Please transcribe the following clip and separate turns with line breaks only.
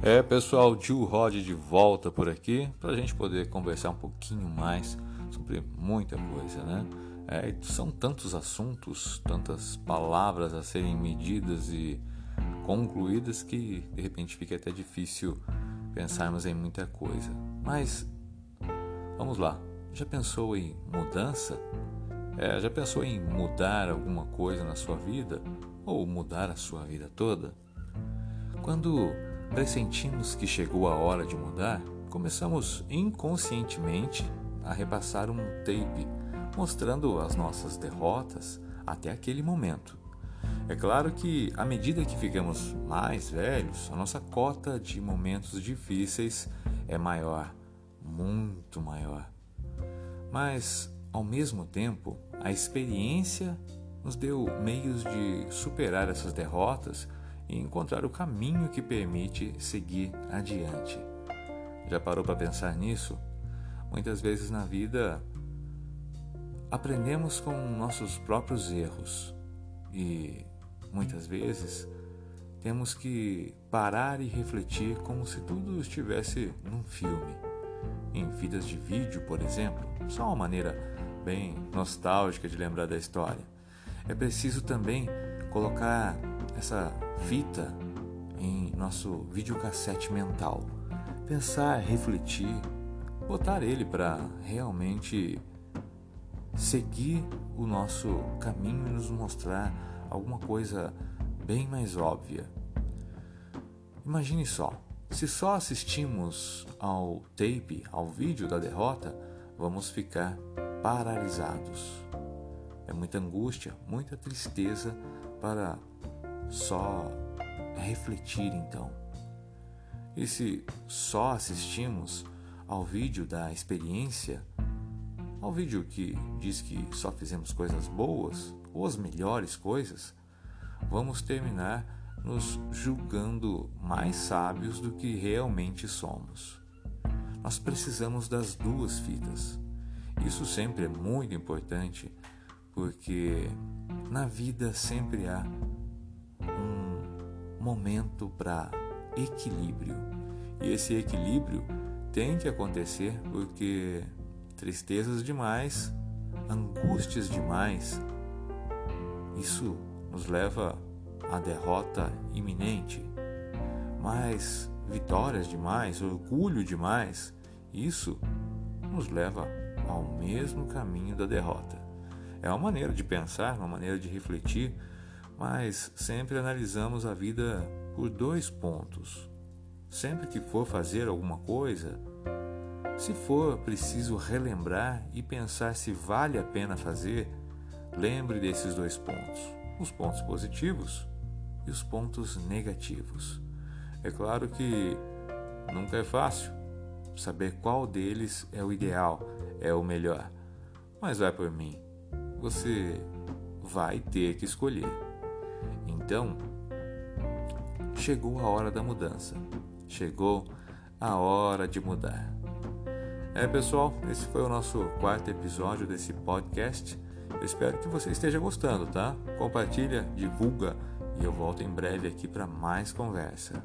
É, pessoal, Gil Rod de volta por aqui para a gente poder conversar um pouquinho mais sobre muita coisa, né? É, são tantos assuntos, tantas palavras a serem medidas e concluídas que de repente fica até difícil pensarmos em muita coisa. Mas vamos lá, já pensou em mudança? É, já pensou em mudar alguma coisa na sua vida ou mudar a sua vida toda? Quando pressentimos que chegou a hora de mudar, começamos inconscientemente a repassar um tape mostrando as nossas derrotas até aquele momento. É claro que, à medida que ficamos mais velhos, a nossa cota de momentos difíceis é maior, muito maior. Mas, ao mesmo tempo, a experiência nos deu meios de superar essas derrotas e encontrar o caminho que permite seguir adiante. Já parou para pensar nisso? Muitas vezes na vida aprendemos com nossos próprios erros e muitas vezes temos que parar e refletir como se tudo estivesse num filme. Em fitas de vídeo, por exemplo, só uma maneira bem nostálgica de lembrar da história. É preciso também colocar essa fita em nosso videocassete mental. Pensar, refletir, botar ele para realmente seguir o nosso caminho e nos mostrar alguma coisa bem mais óbvia. Imagine só, se só assistimos ao tape, ao vídeo da derrota, vamos ficar paralisados. É muita angústia, muita tristeza para só refletir então. E se só assistimos ao vídeo da experiência, ao vídeo que diz que só fizemos coisas boas ou as melhores coisas, vamos terminar nos julgando mais sábios do que realmente somos. Nós precisamos das duas fitas. Isso sempre é muito importante porque na vida sempre há um momento para equilíbrio. E esse equilíbrio tem que acontecer porque tristezas demais, angústias demais, isso nos leva à derrota iminente. Mas vitórias demais, orgulho demais, isso nos leva ao mesmo caminho da derrota. É uma maneira de pensar, uma maneira de refletir mas sempre analisamos a vida por dois pontos. Sempre que for fazer alguma coisa, se for preciso relembrar e pensar se vale a pena fazer, lembre desses dois pontos: os pontos positivos e os pontos negativos. É claro que nunca é fácil saber qual deles é o ideal, é o melhor, mas vai por mim, você vai ter que escolher. Então, chegou a hora da mudança. Chegou a hora de mudar. É, pessoal, esse foi o nosso quarto episódio desse podcast. Eu espero que você esteja gostando, tá? Compartilha, divulga e eu volto em breve aqui para mais conversa.